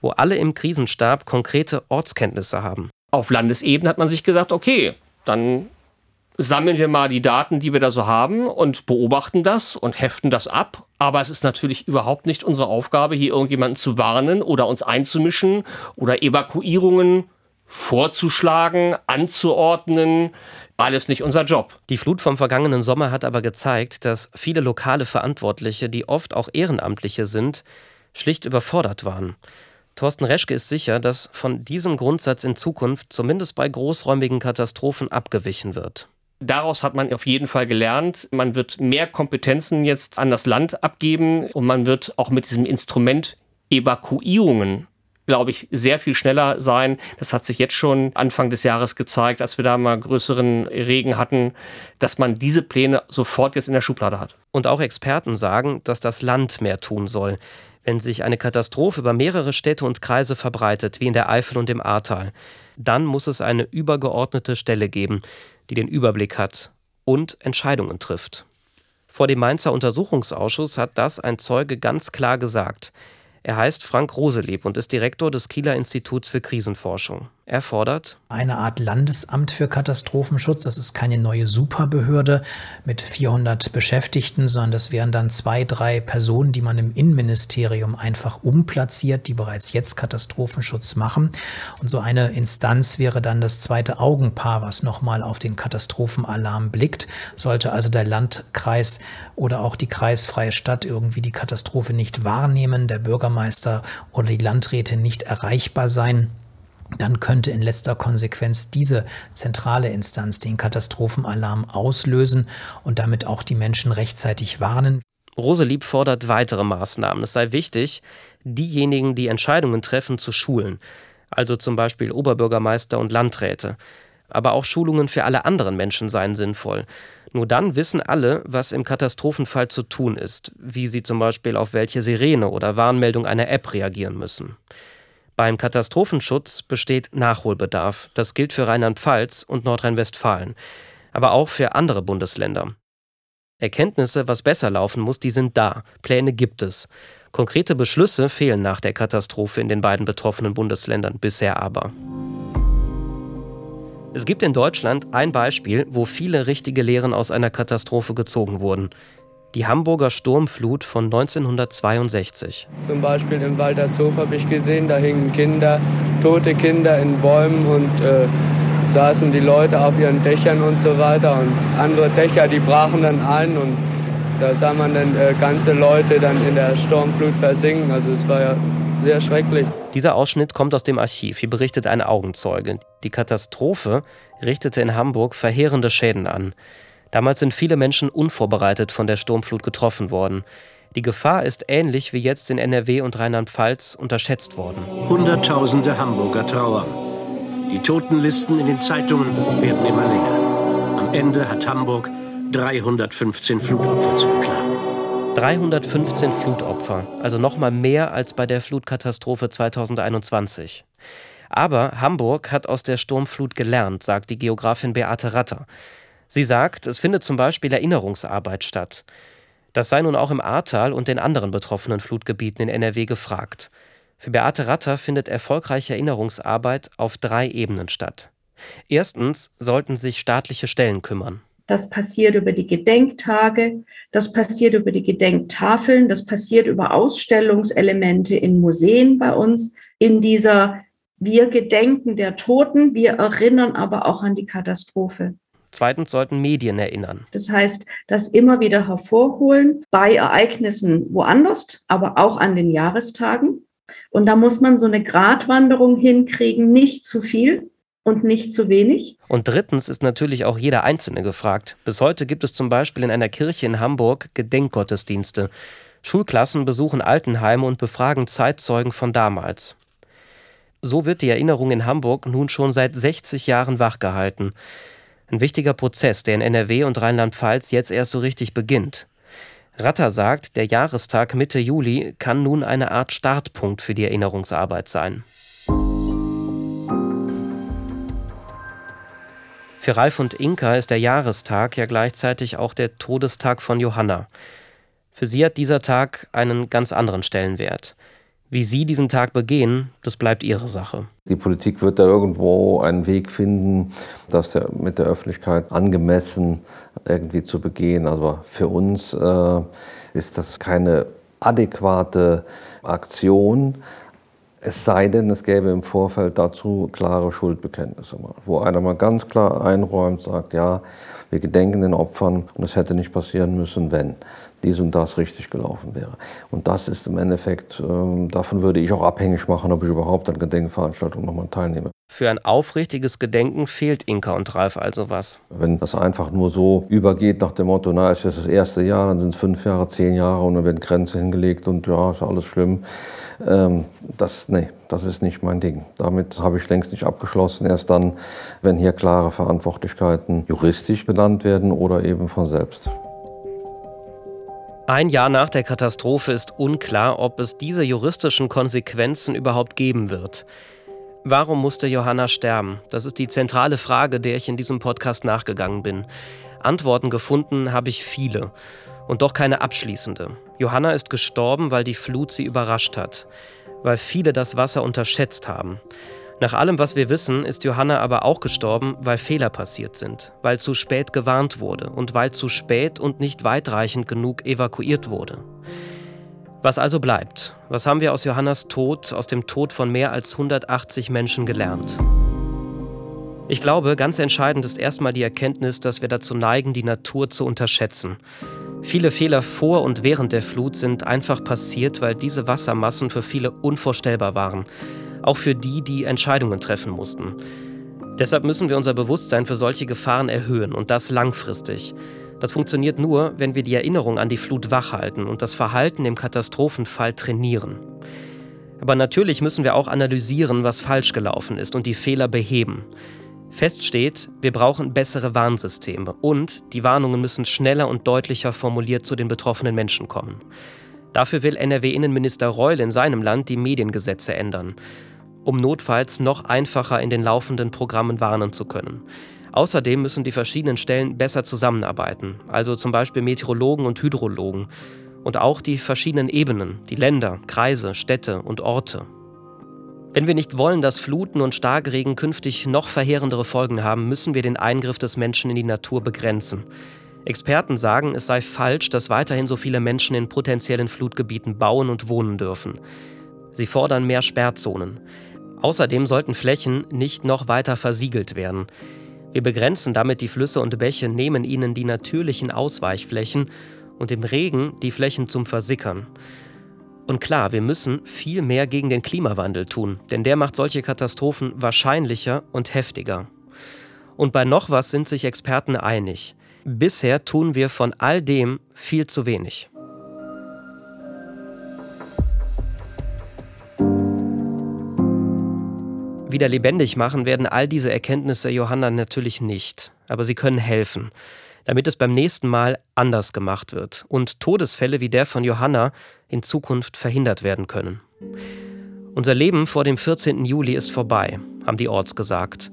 wo alle im Krisenstab konkrete Ortskenntnisse haben. Auf Landesebene hat man sich gesagt, okay, dann sammeln wir mal die Daten, die wir da so haben und beobachten das und heften das ab. Aber es ist natürlich überhaupt nicht unsere Aufgabe, hier irgendjemanden zu warnen oder uns einzumischen oder Evakuierungen vorzuschlagen, anzuordnen. Alles nicht unser Job. Die Flut vom vergangenen Sommer hat aber gezeigt, dass viele lokale Verantwortliche, die oft auch Ehrenamtliche sind, schlicht überfordert waren. Thorsten Reschke ist sicher, dass von diesem Grundsatz in Zukunft zumindest bei großräumigen Katastrophen abgewichen wird. Daraus hat man auf jeden Fall gelernt. Man wird mehr Kompetenzen jetzt an das Land abgeben und man wird auch mit diesem Instrument Evakuierungen glaube ich, sehr viel schneller sein. Das hat sich jetzt schon Anfang des Jahres gezeigt, als wir da mal größeren Regen hatten, dass man diese Pläne sofort jetzt in der Schublade hat. Und auch Experten sagen, dass das Land mehr tun soll. Wenn sich eine Katastrophe über mehrere Städte und Kreise verbreitet, wie in der Eifel und im Ahrtal, dann muss es eine übergeordnete Stelle geben, die den Überblick hat und Entscheidungen trifft. Vor dem Mainzer Untersuchungsausschuss hat das ein Zeuge ganz klar gesagt. Er heißt Frank Roselieb und ist Direktor des Kieler Instituts für Krisenforschung. Er fordert eine Art Landesamt für Katastrophenschutz. Das ist keine neue Superbehörde mit 400 Beschäftigten, sondern das wären dann zwei, drei Personen, die man im Innenministerium einfach umplatziert, die bereits jetzt Katastrophenschutz machen. Und so eine Instanz wäre dann das zweite Augenpaar, was nochmal auf den Katastrophenalarm blickt. Sollte also der Landkreis oder auch die kreisfreie Stadt irgendwie die Katastrophe nicht wahrnehmen, der Bürgermeister oder die Landräte nicht erreichbar sein, dann könnte in letzter Konsequenz diese zentrale Instanz den Katastrophenalarm auslösen und damit auch die Menschen rechtzeitig warnen. Roselieb fordert weitere Maßnahmen. Es sei wichtig, diejenigen, die Entscheidungen treffen, zu schulen. Also zum Beispiel Oberbürgermeister und Landräte. Aber auch Schulungen für alle anderen Menschen seien sinnvoll. Nur dann wissen alle, was im Katastrophenfall zu tun ist, wie sie zum Beispiel auf welche Sirene oder Warnmeldung einer App reagieren müssen. Beim Katastrophenschutz besteht Nachholbedarf. Das gilt für Rheinland-Pfalz und Nordrhein-Westfalen, aber auch für andere Bundesländer. Erkenntnisse, was besser laufen muss, die sind da. Pläne gibt es. Konkrete Beschlüsse fehlen nach der Katastrophe in den beiden betroffenen Bundesländern bisher aber. Es gibt in Deutschland ein Beispiel, wo viele richtige Lehren aus einer Katastrophe gezogen wurden die Hamburger Sturmflut von 1962. Zum Beispiel im Waltershof habe ich gesehen, da hingen Kinder, tote Kinder in Bäumen und äh, saßen die Leute auf ihren Dächern und so weiter. Und andere Dächer, die brachen dann ein und da sah man dann äh, ganze Leute dann in der Sturmflut versinken. Also es war ja sehr schrecklich. Dieser Ausschnitt kommt aus dem Archiv. Hier berichtet ein Augenzeuge. Die Katastrophe richtete in Hamburg verheerende Schäden an. Damals sind viele Menschen unvorbereitet von der Sturmflut getroffen worden. Die Gefahr ist ähnlich wie jetzt in NRW und Rheinland-Pfalz unterschätzt worden. Hunderttausende Hamburger trauern. Die Totenlisten in den Zeitungen werden immer länger. Am Ende hat Hamburg 315 Flutopfer zu beklagen. 315 Flutopfer, also noch mal mehr als bei der Flutkatastrophe 2021. Aber Hamburg hat aus der Sturmflut gelernt, sagt die Geografin Beate Ratter. Sie sagt, es findet zum Beispiel Erinnerungsarbeit statt. Das sei nun auch im Ahrtal und den anderen betroffenen Flutgebieten in NRW gefragt. Für Beate Ratter findet erfolgreiche Erinnerungsarbeit auf drei Ebenen statt. Erstens sollten sich staatliche Stellen kümmern. Das passiert über die Gedenktage, das passiert über die Gedenktafeln, das passiert über Ausstellungselemente in Museen bei uns. In dieser Wir gedenken der Toten, wir erinnern aber auch an die Katastrophe. Zweitens sollten Medien erinnern. Das heißt, das immer wieder hervorholen bei Ereignissen woanders, aber auch an den Jahrestagen. Und da muss man so eine Gratwanderung hinkriegen, nicht zu viel und nicht zu wenig. Und drittens ist natürlich auch jeder Einzelne gefragt. Bis heute gibt es zum Beispiel in einer Kirche in Hamburg Gedenkgottesdienste. Schulklassen besuchen Altenheime und befragen Zeitzeugen von damals. So wird die Erinnerung in Hamburg nun schon seit 60 Jahren wachgehalten. Ein wichtiger Prozess, der in NRW und Rheinland-Pfalz jetzt erst so richtig beginnt. Ratter sagt, der Jahrestag Mitte Juli kann nun eine Art Startpunkt für die Erinnerungsarbeit sein. Für Ralf und Inka ist der Jahrestag ja gleichzeitig auch der Todestag von Johanna. Für sie hat dieser Tag einen ganz anderen Stellenwert. Wie Sie diesen Tag begehen, das bleibt Ihre Sache. Die Politik wird da irgendwo einen Weg finden, das mit der Öffentlichkeit angemessen irgendwie zu begehen. Aber für uns äh, ist das keine adäquate Aktion. Es sei denn, es gäbe im Vorfeld dazu klare Schuldbekenntnisse, wo einer mal ganz klar einräumt, sagt, ja, wir gedenken den Opfern und es hätte nicht passieren müssen, wenn dies und das richtig gelaufen wäre. Und das ist im Endeffekt, äh, davon würde ich auch abhängig machen, ob ich überhaupt an Gedenkveranstaltungen nochmal teilnehme. Für ein aufrichtiges Gedenken fehlt Inka und Ralf also was. Wenn das einfach nur so übergeht nach dem Motto, na, ist jetzt das erste Jahr, dann sind es fünf Jahre, zehn Jahre und dann werden Grenzen hingelegt und ja, ist alles schlimm. Ähm, das, nee, das ist nicht mein Ding. Damit habe ich längst nicht abgeschlossen. Erst dann, wenn hier klare Verantwortlichkeiten juristisch benannt werden oder eben von selbst. Ein Jahr nach der Katastrophe ist unklar, ob es diese juristischen Konsequenzen überhaupt geben wird. Warum musste Johanna sterben? Das ist die zentrale Frage, der ich in diesem Podcast nachgegangen bin. Antworten gefunden habe ich viele. Und doch keine abschließende. Johanna ist gestorben, weil die Flut sie überrascht hat, weil viele das Wasser unterschätzt haben. Nach allem, was wir wissen, ist Johanna aber auch gestorben, weil Fehler passiert sind, weil zu spät gewarnt wurde und weil zu spät und nicht weitreichend genug evakuiert wurde. Was also bleibt? Was haben wir aus Johannas Tod, aus dem Tod von mehr als 180 Menschen gelernt? Ich glaube, ganz entscheidend ist erstmal die Erkenntnis, dass wir dazu neigen, die Natur zu unterschätzen. Viele Fehler vor und während der Flut sind einfach passiert, weil diese Wassermassen für viele unvorstellbar waren. Auch für die, die Entscheidungen treffen mussten. Deshalb müssen wir unser Bewusstsein für solche Gefahren erhöhen und das langfristig. Das funktioniert nur, wenn wir die Erinnerung an die Flut wachhalten und das Verhalten im Katastrophenfall trainieren. Aber natürlich müssen wir auch analysieren, was falsch gelaufen ist und die Fehler beheben. Fest steht, wir brauchen bessere Warnsysteme und die Warnungen müssen schneller und deutlicher formuliert zu den betroffenen Menschen kommen. Dafür will NRW-Innenminister Reul in seinem Land die Mediengesetze ändern, um notfalls noch einfacher in den laufenden Programmen warnen zu können. Außerdem müssen die verschiedenen Stellen besser zusammenarbeiten, also zum Beispiel Meteorologen und Hydrologen. Und auch die verschiedenen Ebenen, die Länder, Kreise, Städte und Orte. Wenn wir nicht wollen, dass Fluten und Starkregen künftig noch verheerendere Folgen haben, müssen wir den Eingriff des Menschen in die Natur begrenzen. Experten sagen, es sei falsch, dass weiterhin so viele Menschen in potenziellen Flutgebieten bauen und wohnen dürfen. Sie fordern mehr Sperrzonen. Außerdem sollten Flächen nicht noch weiter versiegelt werden. Wir begrenzen damit die Flüsse und Bäche, nehmen ihnen die natürlichen Ausweichflächen und im Regen die Flächen zum Versickern. Und klar, wir müssen viel mehr gegen den Klimawandel tun, denn der macht solche Katastrophen wahrscheinlicher und heftiger. Und bei noch was sind sich Experten einig. Bisher tun wir von all dem viel zu wenig. Wieder lebendig machen werden all diese Erkenntnisse Johanna natürlich nicht, aber sie können helfen, damit es beim nächsten Mal anders gemacht wird und Todesfälle wie der von Johanna in Zukunft verhindert werden können. Unser Leben vor dem 14. Juli ist vorbei, haben die Orts gesagt.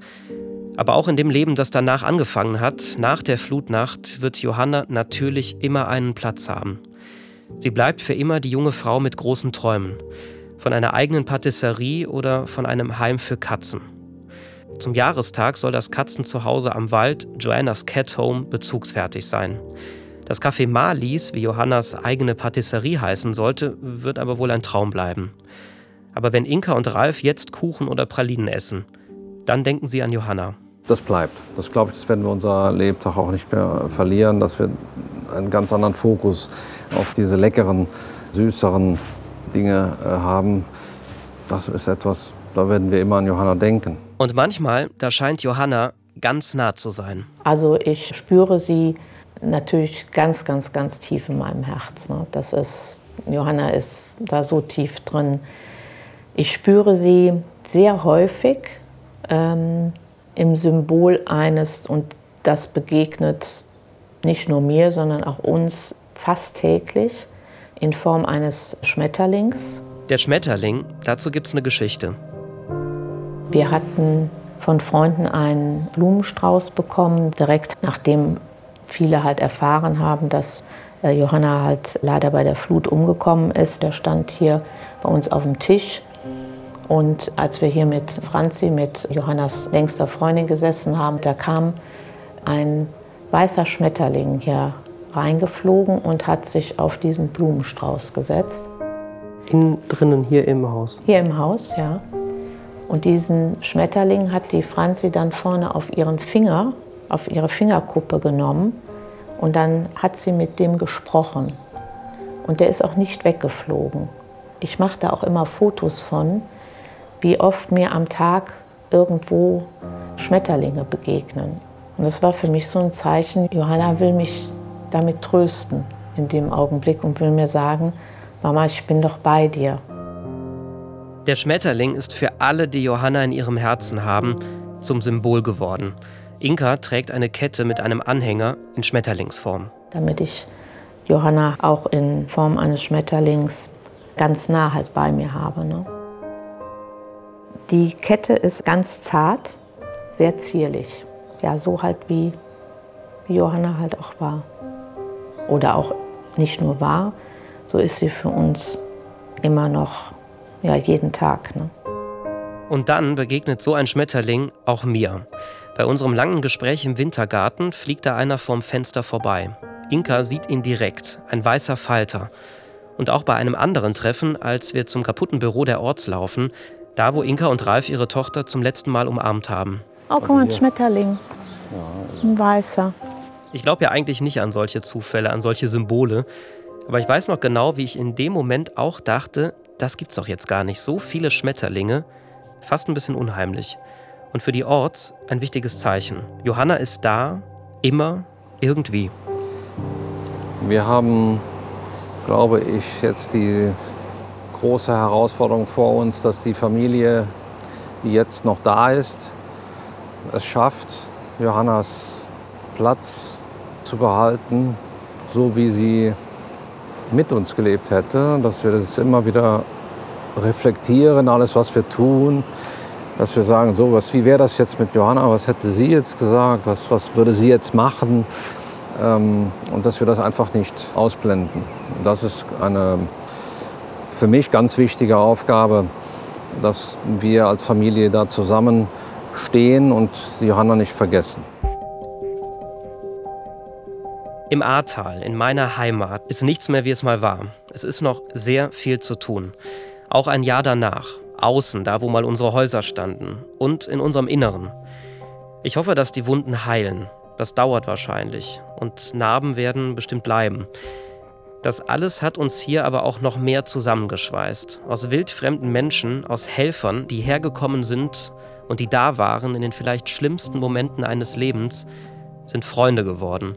Aber auch in dem Leben, das danach angefangen hat, nach der Flutnacht, wird Johanna natürlich immer einen Platz haben. Sie bleibt für immer die junge Frau mit großen Träumen von einer eigenen Patisserie oder von einem Heim für Katzen. Zum Jahrestag soll das Katzenzuhause am Wald, Joannas Cat Home, bezugsfertig sein. Das Café Marlies, wie Johannas eigene Patisserie heißen sollte, wird aber wohl ein Traum bleiben. Aber wenn Inka und Ralf jetzt Kuchen oder Pralinen essen, dann denken sie an Johanna. Das bleibt. Das glaube ich, das werden wir unser Lebtag auch nicht mehr verlieren, dass wir einen ganz anderen Fokus auf diese leckeren, süßeren Dinge äh, haben, das ist etwas, da werden wir immer an Johanna denken. Und manchmal, da scheint Johanna ganz nah zu sein. Also ich spüre sie natürlich ganz, ganz, ganz tief in meinem Herz. Ne? Das ist, Johanna ist da so tief drin. Ich spüre sie sehr häufig ähm, im Symbol eines, und das begegnet nicht nur mir, sondern auch uns fast täglich, in Form eines Schmetterlings. Der Schmetterling, dazu gibt es eine Geschichte. Wir hatten von Freunden einen Blumenstrauß bekommen, direkt nachdem viele halt erfahren haben, dass äh, Johanna halt leider bei der Flut umgekommen ist. Der stand hier bei uns auf dem Tisch. Und als wir hier mit Franzi, mit Johannas längster Freundin gesessen haben, da kam ein weißer Schmetterling hier reingeflogen und hat sich auf diesen Blumenstrauß gesetzt. Innen drinnen, hier im Haus? Hier im Haus, ja. Und diesen Schmetterling hat die Franzi dann vorne auf ihren Finger, auf ihre Fingerkuppe genommen. Und dann hat sie mit dem gesprochen. Und der ist auch nicht weggeflogen. Ich mache da auch immer Fotos von, wie oft mir am Tag irgendwo Schmetterlinge begegnen. Und das war für mich so ein Zeichen, Johanna will mich damit trösten in dem Augenblick und will mir sagen, Mama, ich bin doch bei dir. Der Schmetterling ist für alle, die Johanna in ihrem Herzen haben, zum Symbol geworden. Inka trägt eine Kette mit einem Anhänger in Schmetterlingsform. Damit ich Johanna auch in Form eines Schmetterlings ganz nah halt bei mir habe. Ne? Die Kette ist ganz zart, sehr zierlich. Ja, so halt wie, wie Johanna halt auch war oder auch nicht nur war, so ist sie für uns immer noch ja, jeden Tag. Ne? Und dann begegnet so ein Schmetterling auch mir. Bei unserem langen Gespräch im Wintergarten fliegt da einer vorm Fenster vorbei. Inka sieht ihn direkt, ein weißer Falter. Und auch bei einem anderen Treffen, als wir zum kaputten Büro der Orts laufen, da wo Inka und Ralf ihre Tochter zum letzten Mal umarmt haben. Oh, guck mal, ein Schmetterling. Ein weißer. Ich glaube ja eigentlich nicht an solche Zufälle, an solche Symbole. Aber ich weiß noch genau, wie ich in dem Moment auch dachte, das gibt's doch jetzt gar nicht. So viele Schmetterlinge. Fast ein bisschen unheimlich. Und für die Orts ein wichtiges Zeichen. Johanna ist da, immer, irgendwie. Wir haben, glaube ich, jetzt die große Herausforderung vor uns, dass die Familie, die jetzt noch da ist, es schafft, Johannas Platz zu behalten, so wie sie mit uns gelebt hätte, dass wir das immer wieder reflektieren, alles, was wir tun, dass wir sagen, so, was, wie wäre das jetzt mit Johanna, was hätte sie jetzt gesagt, was, was würde sie jetzt machen ähm, und dass wir das einfach nicht ausblenden. Das ist eine für mich ganz wichtige Aufgabe, dass wir als Familie da zusammenstehen und Johanna nicht vergessen. Im Ahrtal, in meiner Heimat, ist nichts mehr, wie es mal war. Es ist noch sehr viel zu tun. Auch ein Jahr danach, außen, da wo mal unsere Häuser standen und in unserem Inneren. Ich hoffe, dass die Wunden heilen. Das dauert wahrscheinlich und Narben werden bestimmt bleiben. Das alles hat uns hier aber auch noch mehr zusammengeschweißt. Aus wildfremden Menschen, aus Helfern, die hergekommen sind und die da waren in den vielleicht schlimmsten Momenten eines Lebens, sind Freunde geworden.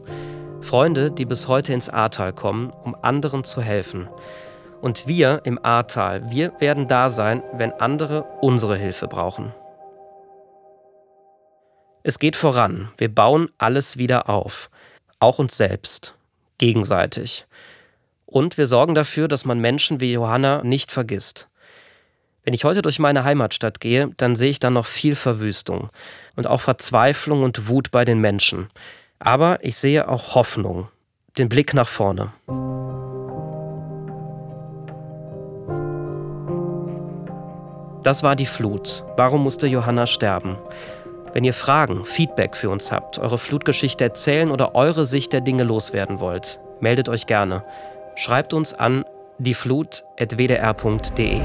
Freunde, die bis heute ins Ahrtal kommen, um anderen zu helfen. Und wir im Ahrtal, wir werden da sein, wenn andere unsere Hilfe brauchen. Es geht voran. Wir bauen alles wieder auf. Auch uns selbst. Gegenseitig. Und wir sorgen dafür, dass man Menschen wie Johanna nicht vergisst. Wenn ich heute durch meine Heimatstadt gehe, dann sehe ich da noch viel Verwüstung und auch Verzweiflung und Wut bei den Menschen. Aber ich sehe auch Hoffnung, den Blick nach vorne. Das war die Flut. Warum musste Johanna sterben? Wenn ihr Fragen, Feedback für uns habt, eure Flutgeschichte erzählen oder eure Sicht der Dinge loswerden wollt, meldet euch gerne. Schreibt uns an dieflut.wdr.de.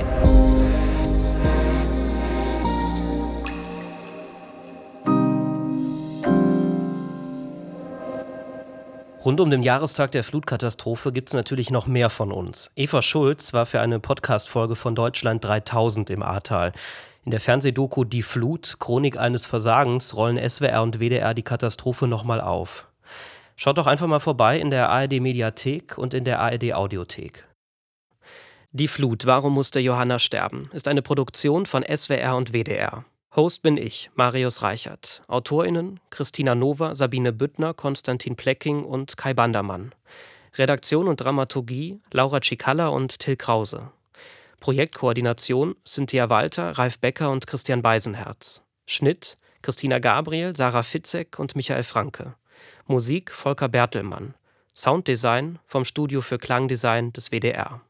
Rund um den Jahrestag der Flutkatastrophe gibt es natürlich noch mehr von uns. Eva Schulz war für eine Podcast-Folge von Deutschland 3000 im Ahrtal. In der Fernsehdoku Die Flut, Chronik eines Versagens, rollen SWR und WDR die Katastrophe nochmal auf. Schaut doch einfach mal vorbei in der ARD Mediathek und in der ARD Audiothek. Die Flut, warum musste Johanna sterben, ist eine Produktion von SWR und WDR. Host bin ich, Marius Reichert. AutorInnen Christina Nova, Sabine Büttner, Konstantin Plecking und Kai Bandermann. Redaktion und Dramaturgie Laura Cicalla und Till Krause. Projektkoordination Cynthia Walter, Ralf Becker und Christian Beisenherz. Schnitt Christina Gabriel, Sarah Fitzek und Michael Franke. Musik Volker Bertelmann. Sounddesign vom Studio für Klangdesign des WDR.